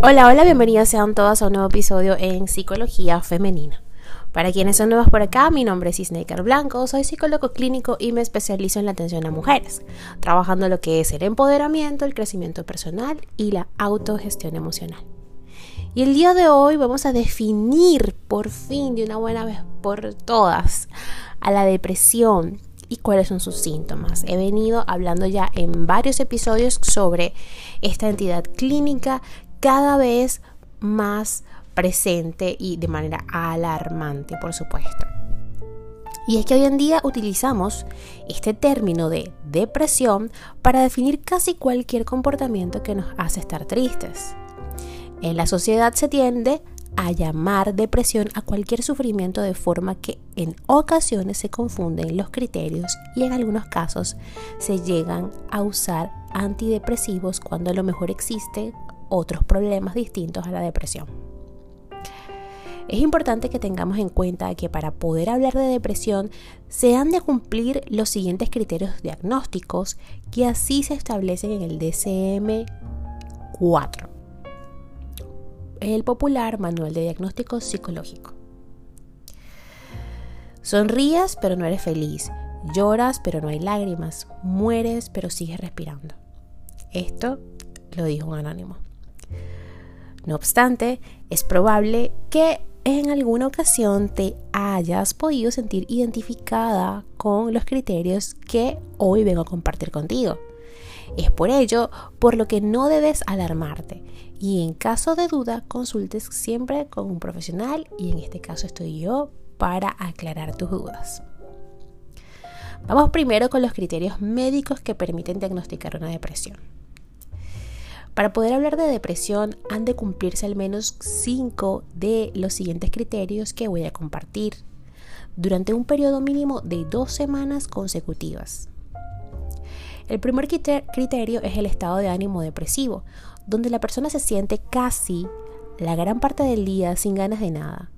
Hola, hola, bienvenidas sean todas a un nuevo episodio en Psicología Femenina. Para quienes son nuevos por acá, mi nombre es Isnaker Blanco, soy psicólogo clínico y me especializo en la atención a mujeres, trabajando lo que es el empoderamiento, el crecimiento personal y la autogestión emocional. Y el día de hoy vamos a definir por fin de una buena vez por todas a la depresión y cuáles son sus síntomas. He venido hablando ya en varios episodios sobre esta entidad clínica cada vez más presente y de manera alarmante, por supuesto. Y es que hoy en día utilizamos este término de depresión para definir casi cualquier comportamiento que nos hace estar tristes. En la sociedad se tiende a llamar depresión a cualquier sufrimiento de forma que en ocasiones se confunden los criterios y en algunos casos se llegan a usar antidepresivos cuando a lo mejor existe otros problemas distintos a la depresión. Es importante que tengamos en cuenta que para poder hablar de depresión se han de cumplir los siguientes criterios diagnósticos que así se establecen en el DCM-4, el popular Manual de Diagnóstico Psicológico. Sonrías pero no eres feliz, lloras pero no hay lágrimas, mueres pero sigues respirando. Esto lo dijo un anónimo. No obstante, es probable que en alguna ocasión te hayas podido sentir identificada con los criterios que hoy vengo a compartir contigo. Es por ello por lo que no debes alarmarte y en caso de duda consultes siempre con un profesional y en este caso estoy yo para aclarar tus dudas. Vamos primero con los criterios médicos que permiten diagnosticar una depresión. Para poder hablar de depresión han de cumplirse al menos cinco de los siguientes criterios que voy a compartir durante un periodo mínimo de dos semanas consecutivas. El primer criterio es el estado de ánimo depresivo, donde la persona se siente casi la gran parte del día sin ganas de nada.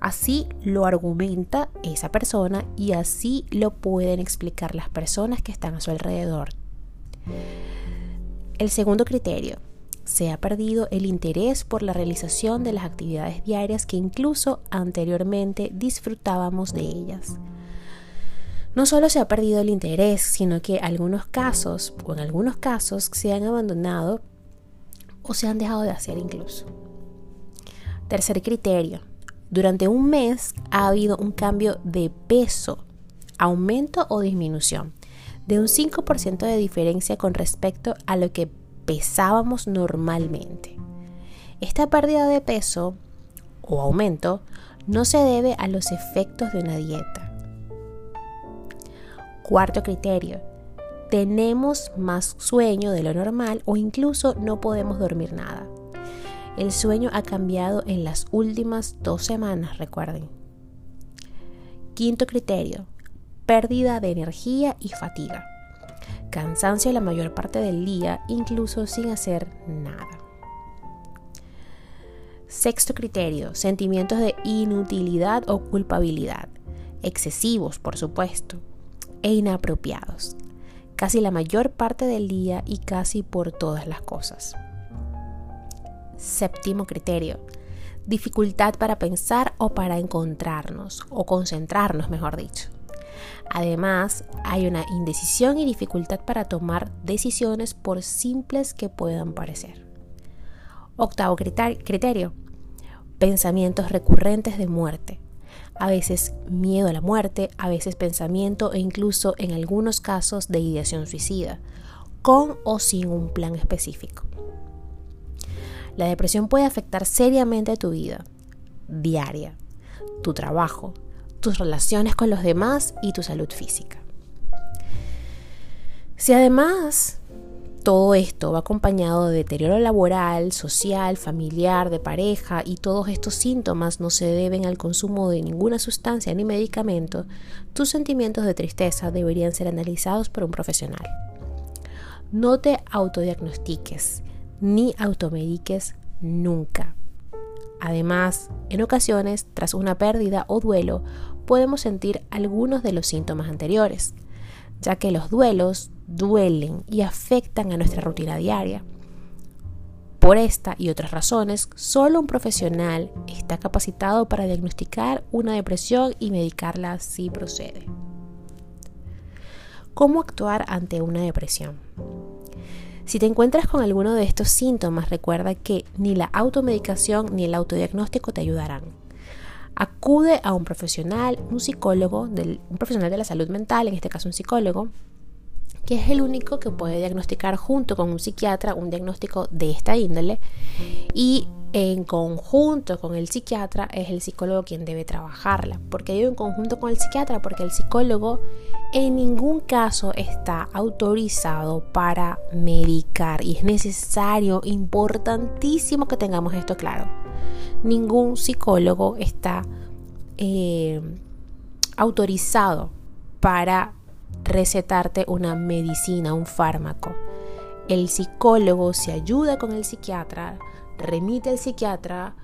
Así lo argumenta esa persona y así lo pueden explicar las personas que están a su alrededor. El segundo criterio, se ha perdido el interés por la realización de las actividades diarias que incluso anteriormente disfrutábamos de ellas. No solo se ha perdido el interés, sino que algunos casos, o en algunos casos, se han abandonado o se han dejado de hacer incluso. Tercer criterio. Durante un mes ha habido un cambio de peso, aumento o disminución de un 5% de diferencia con respecto a lo que pesábamos normalmente. Esta pérdida de peso o aumento no se debe a los efectos de una dieta. Cuarto criterio. Tenemos más sueño de lo normal o incluso no podemos dormir nada. El sueño ha cambiado en las últimas dos semanas, recuerden. Quinto criterio pérdida de energía y fatiga. Cansancio la mayor parte del día, incluso sin hacer nada. Sexto criterio, sentimientos de inutilidad o culpabilidad, excesivos por supuesto, e inapropiados, casi la mayor parte del día y casi por todas las cosas. Séptimo criterio, dificultad para pensar o para encontrarnos, o concentrarnos, mejor dicho. Además, hay una indecisión y dificultad para tomar decisiones por simples que puedan parecer. Octavo criterio. Pensamientos recurrentes de muerte. A veces miedo a la muerte, a veces pensamiento e incluso en algunos casos de ideación suicida, con o sin un plan específico. La depresión puede afectar seriamente tu vida diaria, tu trabajo, tus relaciones con los demás y tu salud física. Si además todo esto va acompañado de deterioro laboral, social, familiar, de pareja y todos estos síntomas no se deben al consumo de ninguna sustancia ni medicamento, tus sentimientos de tristeza deberían ser analizados por un profesional. No te autodiagnostiques ni automediques nunca. Además, en ocasiones, tras una pérdida o duelo, podemos sentir algunos de los síntomas anteriores, ya que los duelos duelen y afectan a nuestra rutina diaria. Por esta y otras razones, solo un profesional está capacitado para diagnosticar una depresión y medicarla si procede. ¿Cómo actuar ante una depresión? Si te encuentras con alguno de estos síntomas, recuerda que ni la automedicación ni el autodiagnóstico te ayudarán. Acude a un profesional, un psicólogo, un profesional de la salud mental, en este caso un psicólogo, que es el único que puede diagnosticar junto con un psiquiatra un diagnóstico de esta índole y en conjunto con el psiquiatra es el psicólogo quien debe trabajarla. porque qué en conjunto con el psiquiatra? Porque el psicólogo en ningún caso está autorizado para medicar y es necesario, importantísimo que tengamos esto claro. Ningún psicólogo está eh, autorizado para recetarte una medicina, un fármaco. El psicólogo se ayuda con el psiquiatra, remite al psiquiatra,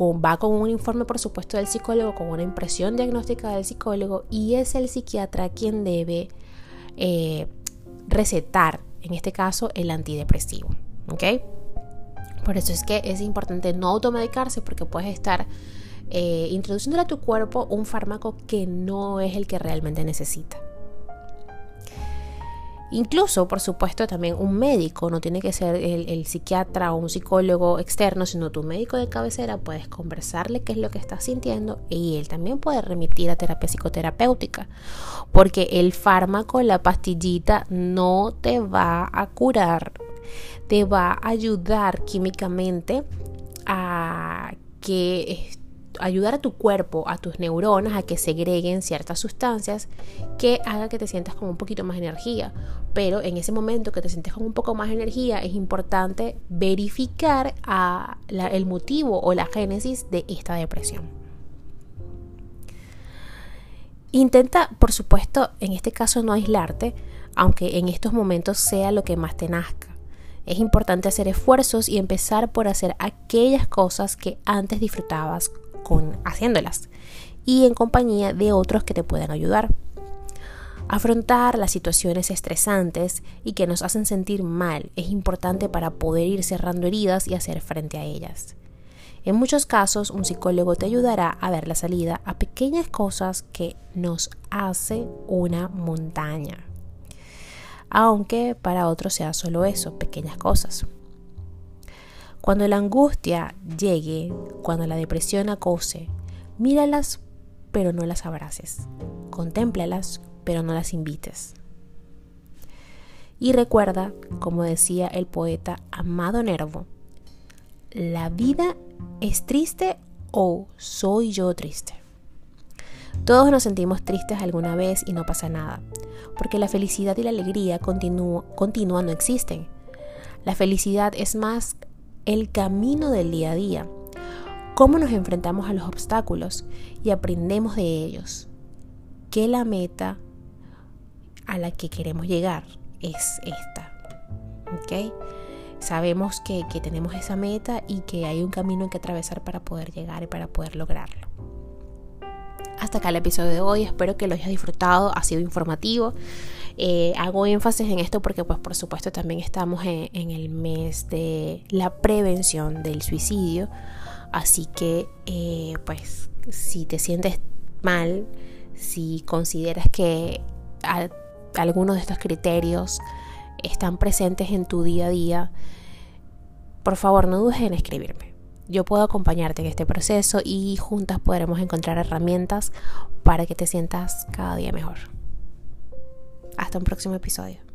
va con un informe por supuesto del psicólogo, con una impresión diagnóstica del psicólogo y es el psiquiatra quien debe eh, recetar, en este caso, el antidepresivo. Por eso es que es importante no automedicarse porque puedes estar eh, introduciéndole a tu cuerpo un fármaco que no es el que realmente necesita. Incluso, por supuesto, también un médico, no tiene que ser el, psiquiatra o un psicólogo externo, sino tu médico de cabecera, puedes conversarle qué es lo que estás sintiendo y él también puede remitir a terapia psicoterapéutica, porque el fármaco, la pastillita, no te va a curar, te va a ayudar químicamente a que ayudar a tu cuerpo, a tus neuronas a que segreguen ciertas sustancias que haga que te sientas con un poquito más energía. Pero en ese momento que te sientes con un poco más energía es importante verificar el motivo o la génesis de esta depresión. Intenta, por supuesto, en este caso no aislarte, aunque en estos momentos sea lo que más te nazca. Es importante hacer esfuerzos y empezar por hacer aquellas cosas que antes disfrutabas con haciéndolas y en compañía de otros que te puedan ayudar. Afrontar las situaciones estresantes y que nos hacen sentir mal es importante para poder ir cerrando heridas y hacer frente a ellas. En muchos casos, un psicólogo te ayudará a ver la salida a pequeñas cosas que nos hace una montaña. Aunque para otros sea solo eso, pequeñas cosas. Cuando la angustia llegue, cuando la depresión acose, míralas pero no las abraces. Contémplalas pero no las invites. Y recuerda, como decía el poeta Amado Nervo, la vida es triste o soy yo triste. Todos nos sentimos tristes alguna vez y no pasa nada, porque la felicidad y la alegría continua no existen. La felicidad es más el camino del día a día, cómo nos enfrentamos a los obstáculos y aprendemos de ellos, que la meta a la que queremos llegar es esta. ¿Ok? Sabemos que, que tenemos esa meta y que hay un camino que atravesar para poder llegar y para poder lograrlo. Hasta acá el episodio de hoy, espero que lo hayas disfrutado, ha sido informativo. Eh, hago énfasis en esto porque pues por supuesto también estamos en, el mes de la prevención del suicidio. Así que eh, pues si te sientes mal, si consideras que algunos de estos criterios están presentes en tu día a día, por favor no dudes en escribirme. Yo puedo acompañarte en este proceso y juntas podremos encontrar herramientas para que te sientas cada día mejor. Hasta un próximo episodio.